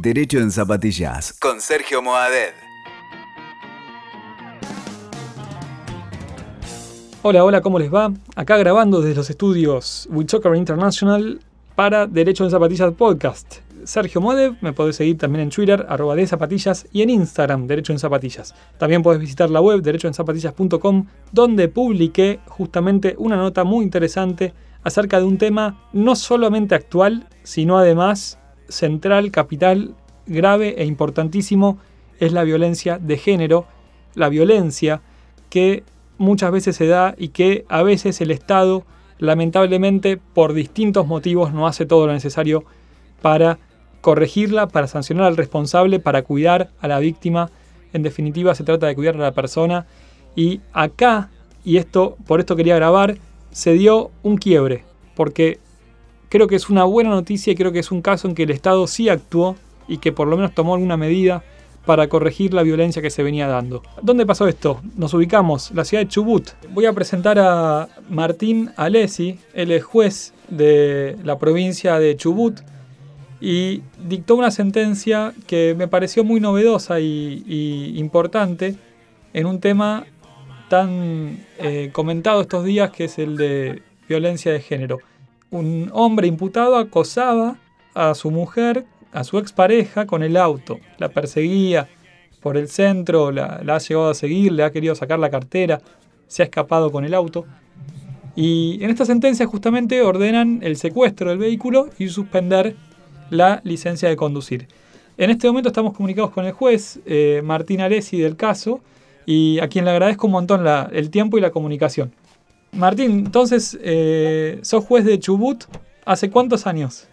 Derecho en Zapatillas con Sergio Moadet. Hola, hola, ¿cómo les va? Acá grabando desde los estudios WeTalker International para Derecho en Zapatillas Podcast. Sergio Modev, me podés seguir también en Twitter, arroba de zapatillas, y en Instagram, Derecho en Zapatillas. También podés visitar la web derechoenzapatillas.com, donde publiqué justamente una nota muy interesante acerca de un tema no solamente actual, sino además central, capital, grave e importantísimo, es la violencia de género, la violencia que muchas veces se da y que a veces el Estado, lamentablemente, por distintos motivos, no hace todo lo necesario para corregirla, para sancionar al responsable, para cuidar a la víctima. En definitiva, se trata de cuidar a la persona. Y acá, y esto por esto quería grabar, se dio un quiebre, porque creo que es una buena noticia y creo que es un caso en que el Estado sí actuó y que por lo menos tomó alguna medida para corregir la violencia que se venía dando. ¿Dónde pasó esto? Nos ubicamos, la ciudad de Chubut. Voy a presentar a Martín Alesi, él es juez de la provincia de Chubut y dictó una sentencia que me pareció muy novedosa y, importante en un tema tan eh, comentado estos días que es el de violencia de género. Un hombre imputado acosaba a su mujer, a su expareja, con el auto. La perseguía por el centro, la, ha llegado a seguir, le ha querido sacar la cartera, se ha escapado con el auto. Y en esta sentencia justamente ordenan el secuestro del vehículo y suspender la licencia de conducir. En este momento estamos comunicados con el juez eh, Martín Aresi del caso y a quien le agradezco un montón el tiempo y la comunicación. Martín, entonces, eh, sos juez de Chubut, ¿hace cuántos años?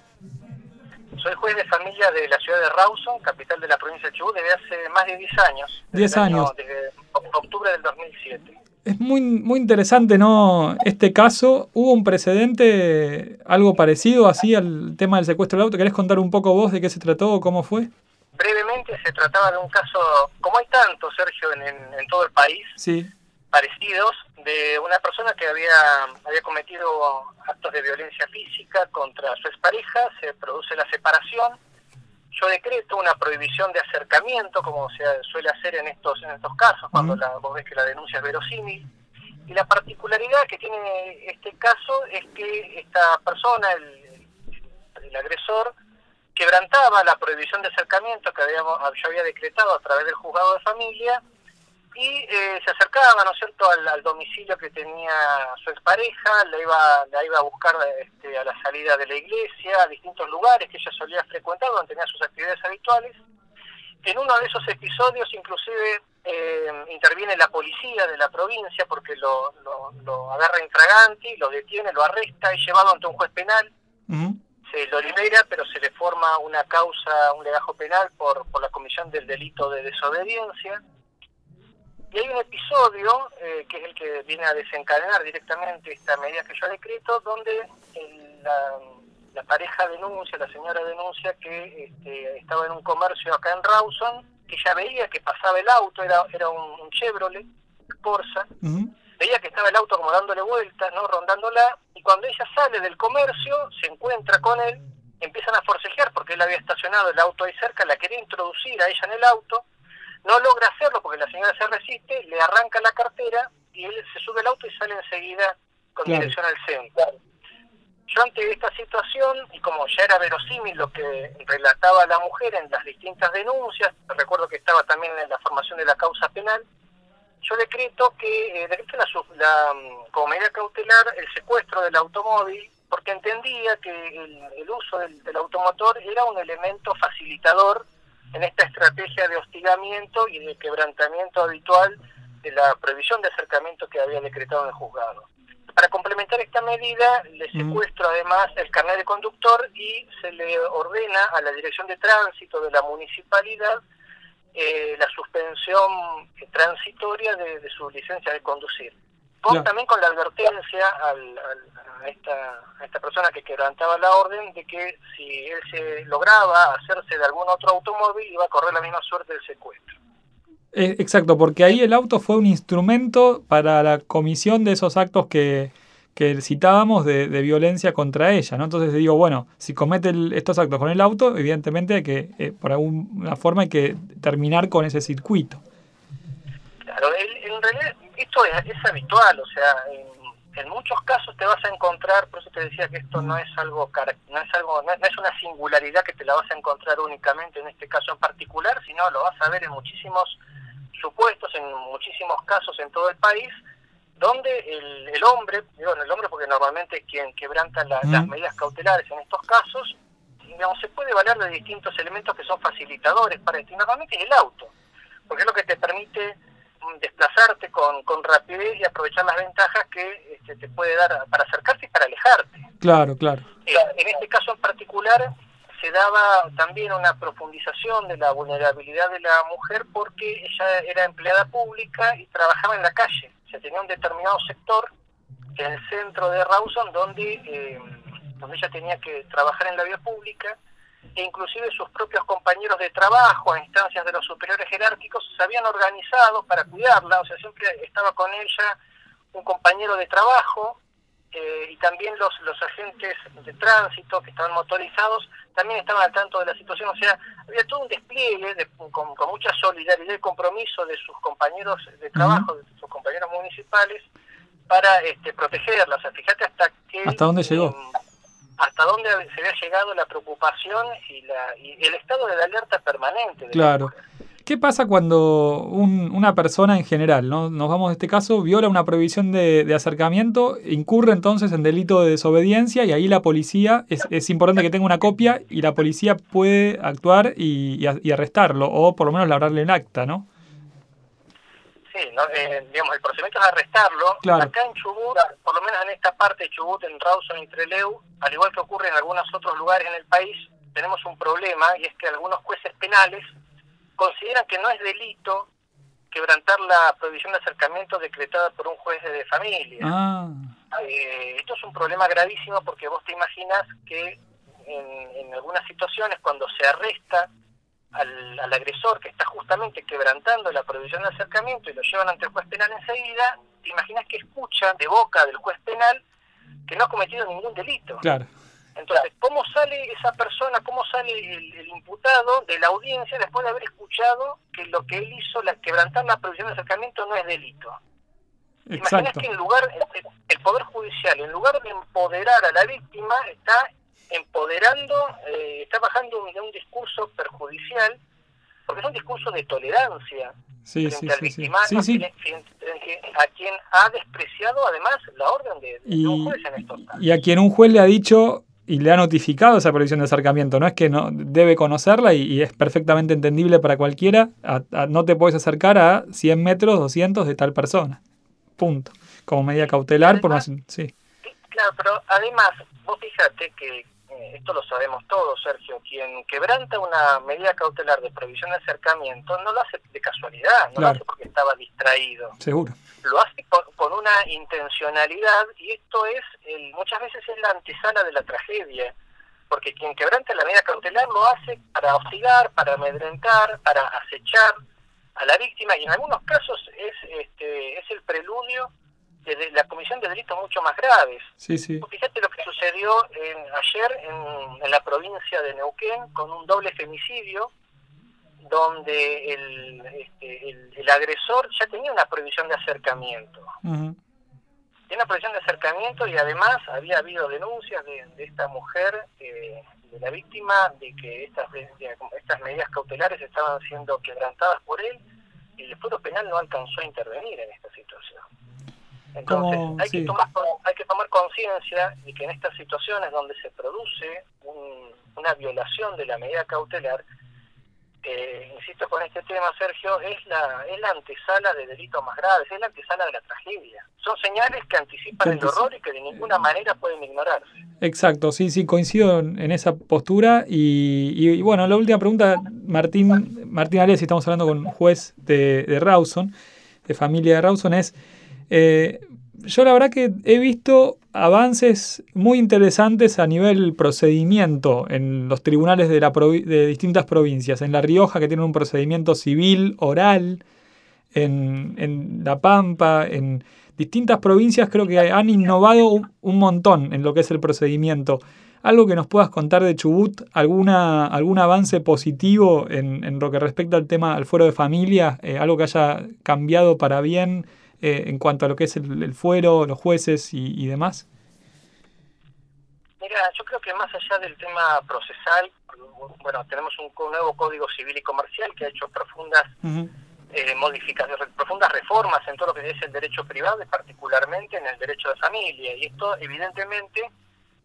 Soy juez de familia de la ciudad de Rawson, capital de la provincia de Chubut, desde hace más de 10 años. 10 años. desde octubre del 2007 es muy, muy interesante, ¿no? Este caso, ¿hubo un precedente, algo parecido así al tema del secuestro del auto? ¿Querés contar un poco vos de qué se trató o cómo fue? Brevemente se trataba de un caso, como hay tantos, Sergio, en, en, todo el país, sí. Parecidos, de una persona que había, había cometido actos de violencia física contra su expareja, se produce la separación, yo decreto una prohibición de acercamiento, como se suele hacer en estos en estos casos, cuando la, vos ves que la denuncia es verosímil. Y la particularidad que tiene este caso es que esta persona, el, el agresor, quebrantaba la prohibición de acercamiento que habíamos, yo había decretado a través del juzgado de familia y eh, se acercaba, ¿no es cierto?, al, domicilio que tenía su expareja, la iba, la iba a buscar este, a la salida de la iglesia, a distintos lugares que ella solía frecuentar, donde tenía sus actividades habituales. En uno de esos episodios, inclusive, eh, interviene la policía de la provincia porque lo, lo, agarra infraganti, lo detiene, lo arresta, es llevado ante un juez penal, se lo libera, pero se le forma una causa, un legajo penal por, por la comisión del delito de desobediencia y hay un episodio, eh, que es el que viene a desencadenar directamente esta medida que yo decreto, donde la, pareja denuncia, la señora denuncia que este, estaba en un comercio acá en Rawson, que ya veía que pasaba el auto, era, era un, Chevrolet Corsa, veía que estaba el auto como dándole vueltas, ¿no? rondándola, y cuando ella sale del comercio, se encuentra con él, empiezan a forcejear porque él había estacionado el auto ahí cerca, la quería introducir a ella en el auto, no logra hacerlo porque la señora se resiste, le arranca la cartera y él se sube al auto y sale enseguida con dirección al centro. Yo ante esta situación, y como ya era verosímil lo que relataba la mujer en las distintas denuncias, recuerdo que estaba también en la formación de la causa penal, yo decreto que eh, decreto la, la, mm, como medida cautelar el secuestro del automóvil porque entendía que el, uso del, del, automotor era un elemento facilitador en esta estrategia de hostigamiento y de quebrantamiento habitual de la prohibición de acercamiento que había decretado el juzgado. Para complementar esta medida, le mm. secuestro además el carnet de conductor y se le ordena a la Dirección de Tránsito de la Municipalidad eh, la suspensión transitoria de, su licencia de conducir. También con la advertencia al, a, esta, a esta persona que quebrantaba la orden de que si él se lograba hacerse de algún otro automóvil iba a correr la misma suerte del secuestro. Eh, exacto, porque ahí el auto fue un instrumento para la comisión de esos actos que, que citábamos de, violencia contra ella, ¿no? Entonces digo, bueno, si comete estos actos con el auto, evidentemente hay que, eh, por alguna forma hay que terminar con ese circuito. Claro, en realidad esto es, habitual, o sea, en, muchos casos te vas a encontrar, por eso te decía que esto no es algo no es algo no es una singularidad que te la vas a encontrar únicamente en este caso en particular, sino lo vas a ver en muchísimos supuestos, en muchísimos casos en todo el país, donde el, el hombre, digo el hombre porque normalmente es quien quebranta las medidas cautelares en estos casos, digamos, se puede valer de distintos elementos que son facilitadores para esto, y normalmente es el auto, porque es lo que te permite desplazarte con, con rapidez y aprovechar las ventajas que este, te puede dar para acercarte y para alejarte. Claro, claro. Eh, en este caso en particular se daba también una profundización de la vulnerabilidad de la mujer porque ella era empleada pública y trabajaba en la calle tenía un determinado sector en el centro de Rawson donde, eh, donde ella tenía que trabajar en la vía pública e inclusive sus propios compañeros de trabajo a instancias de los superiores jerárquicos se habían organizado para cuidarla, o sea, siempre estaba con ella un compañero de trabajo eh, y también los, los agentes de tránsito que estaban motorizados también estaban al tanto de la situación, o sea, había todo un despliegue con, mucha solidaridad y compromiso de sus compañeros de trabajo, de sus compañeros municipales, para este, protegerla. O sea, fíjate hasta qué... ¿Hasta dónde llegó? Em, hasta dónde se había llegado la preocupación y, la, y el estado de alerta permanente. De claro. ¿Qué pasa cuando una persona en general, ¿no? nos vamos de este caso, viola una prohibición de, acercamiento, incurre entonces en delito de desobediencia y ahí la policía, es, importante que tenga una copia y la policía puede actuar y, arrestarlo o por lo menos labrarle el acta, ¿no? Sí, eh, digamos, el procedimiento es arrestarlo. Acá en Chubut, por lo menos en esta parte de Chubut, en Rawson y Treleu, al igual que ocurre en algunos otros lugares en el país, tenemos un problema y es que algunos jueces penales consideran que no es delito quebrantar la prohibición de acercamiento decretada por un juez de familia. Ah. Eh, esto es un problema gravísimo porque vos te imaginas que en, algunas situaciones cuando se arresta al, agresor que está justamente quebrantando la prohibición de acercamiento y lo llevan ante el juez penal enseguida, te imaginas que escucha de boca del juez penal que no ha cometido ningún delito. Claro. Entonces, ¿cómo sale esa persona, cómo sale el, imputado de la audiencia después de haber escuchado que lo que él hizo, la, quebrantar la prohibición de acercamiento, no es delito? Imaginas que en lugar, el, Poder Judicial, en lugar de empoderar a la víctima, está empoderando, eh, está bajando de un, discurso perjudicial, porque es un discurso de tolerancia frente al victimario, a quien ha despreciado además la orden de, un juez en estos casos. Y a quien un juez le ha dicho y le ha notificado esa prohibición de acercamiento. No es que no debe conocerla y, es perfectamente entendible para cualquiera. no te puedes acercar a 100 metros, 200 de tal persona. Punto. Como medida cautelar, por más. Sí. Claro, pero además, vos fíjate que eh, esto lo sabemos todos, Sergio. Quien quebranta una medida cautelar de prohibición de acercamiento no lo hace de casualidad, no lo hace porque estaba distraído. Seguro lo hace con, una intencionalidad y esto es, el, muchas veces es la antesala de la tragedia, porque quien quebranta la medida cautelar lo hace para hostigar, para amedrentar, para acechar a la víctima y en algunos casos es, este, es el preludio de la comisión de delitos mucho más graves. Sí, sí. Fíjate lo que sucedió en, ayer en, en la provincia de Neuquén con un doble femicidio donde el, este, el, agresor ya tenía una prohibición de acercamiento. Tiene una prohibición de acercamiento y además había habido denuncias de, esta mujer, eh, de la víctima, de que estas, estas medidas cautelares estaban siendo quebrantadas por él y el Foro Penal no alcanzó a intervenir en esta situación. Entonces, hay, que tomar, hay que tomar conciencia de que en estas situaciones donde se produce una violación de la medida cautelar, eh, insisto con este tema, Sergio, es la, es la antesala de delitos más graves, es la antesala de la tragedia. Son señales que anticipan el horror y que de ninguna manera pueden ignorarse. Exacto, sí, sí, coincido en, esa postura. Y, bueno, la última pregunta, Martín, Martín Alessi, estamos hablando con un juez de, de Rawson, de familia de Rawson, es... Eh, yo la verdad que he visto avances muy interesantes a nivel procedimiento en los tribunales de, distintas provincias. En La Rioja, que tienen un procedimiento civil, oral, en, en La Pampa, en distintas provincias creo que han innovado un montón en lo que es el procedimiento. Algo que nos puedas contar de Chubut, alguna, algún avance positivo en, en lo que respecta al tema al fuero de familia, eh, algo que haya cambiado para bien eh, en cuanto a lo que es el, fuero, los jueces y, demás. Mira, yo creo que más allá del tema procesal, bueno, tenemos un nuevo Código Civil y Comercial que ha hecho profundas eh, modificaciones, profundas reformas en todo lo que es el derecho privado y particularmente en el derecho de familia. Y esto evidentemente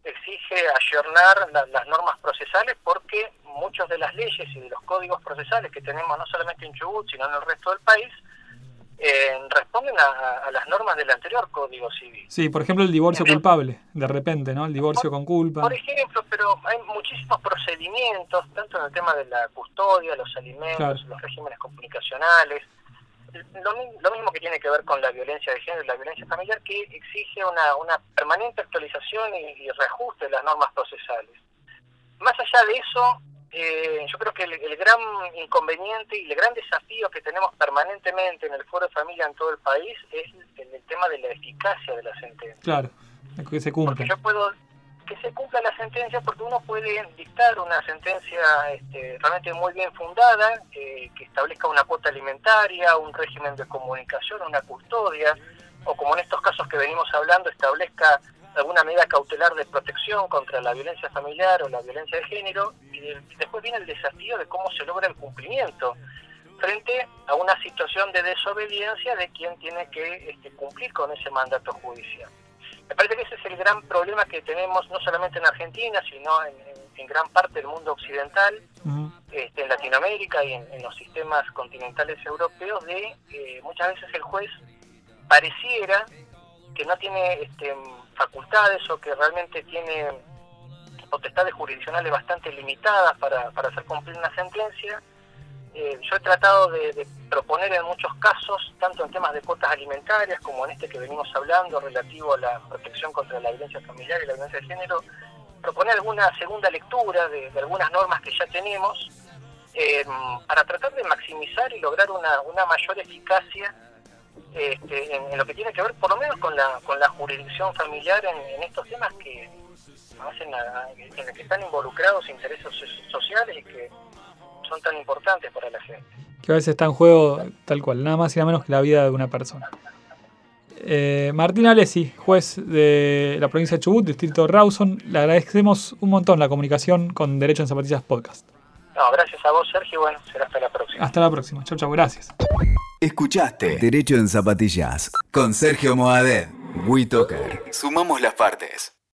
exige ayornar las normas procesales porque muchas de las leyes y de los códigos procesales que tenemos no solamente en Chubut, sino en el resto del país, eh, responden a, las normas del anterior Código Civil. Sí, por ejemplo el divorcio culpable, de repente, ¿no? El divorcio con culpa. Por ejemplo, pero hay muchísimos procedimientos, tanto en el tema de la custodia, los alimentos, los regímenes comunicacionales, lo, mismo que tiene que ver con la violencia de género y la violencia familiar, que exige una, una permanente actualización y, reajuste de las normas procesales. Más allá de eso, eh, yo creo que el, gran inconveniente y el gran desafío que tenemos permanentemente en el foro de familia en todo el país es el, tema de la eficacia de la sentencia. Claro, que se. Porque yo puedo que se cumpla la sentencia porque uno puede dictar una sentencia este, realmente muy bien fundada, eh, que establezca una cuota alimentaria, un régimen de comunicación, una custodia, o como en estos casos que venimos hablando, establezca alguna medida cautelar de protección contra la violencia familiar o la violencia de género, y, después viene el desafío de cómo se logra el cumplimiento frente a una situación de desobediencia de quien tiene que este, cumplir con ese mandato judicial. Me parece que ese es el gran problema que tenemos no solamente en Argentina, sino en, gran parte del mundo occidental, este, en Latinoamérica y en, los sistemas continentales europeos, de eh, muchas veces el juez pareciera que no tiene este, facultades o que realmente tiene potestades jurisdiccionales bastante limitadas para, para hacer cumplir una sentencia eh, yo he tratado de, proponer en muchos casos, tanto en temas de cuotas alimentarias como en este que venimos hablando relativo a la protección contra la violencia familiar y la violencia de género, proponer alguna segunda lectura de, algunas normas que ya tenemos eh, para tratar de maximizar y lograr una, una mayor eficacia este, en, lo que tiene que ver por lo menos con la, con la jurisdicción familiar en, estos temas que hacen en los que están involucrados intereses sociales y que son tan importantes para la gente. Que a veces está en juego tal cual, nada más y nada menos que la vida de una persona. Eh, Martín Alessi, juez de la provincia de Chubut, distrito Rawson, le agradecemos un montón la comunicación con Derecho en Zapatillas Podcast. No, gracias a vos, Sergio. Bueno, será hasta la próxima. Hasta la próxima. Chau, chau, gracias. Escuchaste Derecho en Zapatillas con Sergio Moadet. WeToker. Sumamos las partes.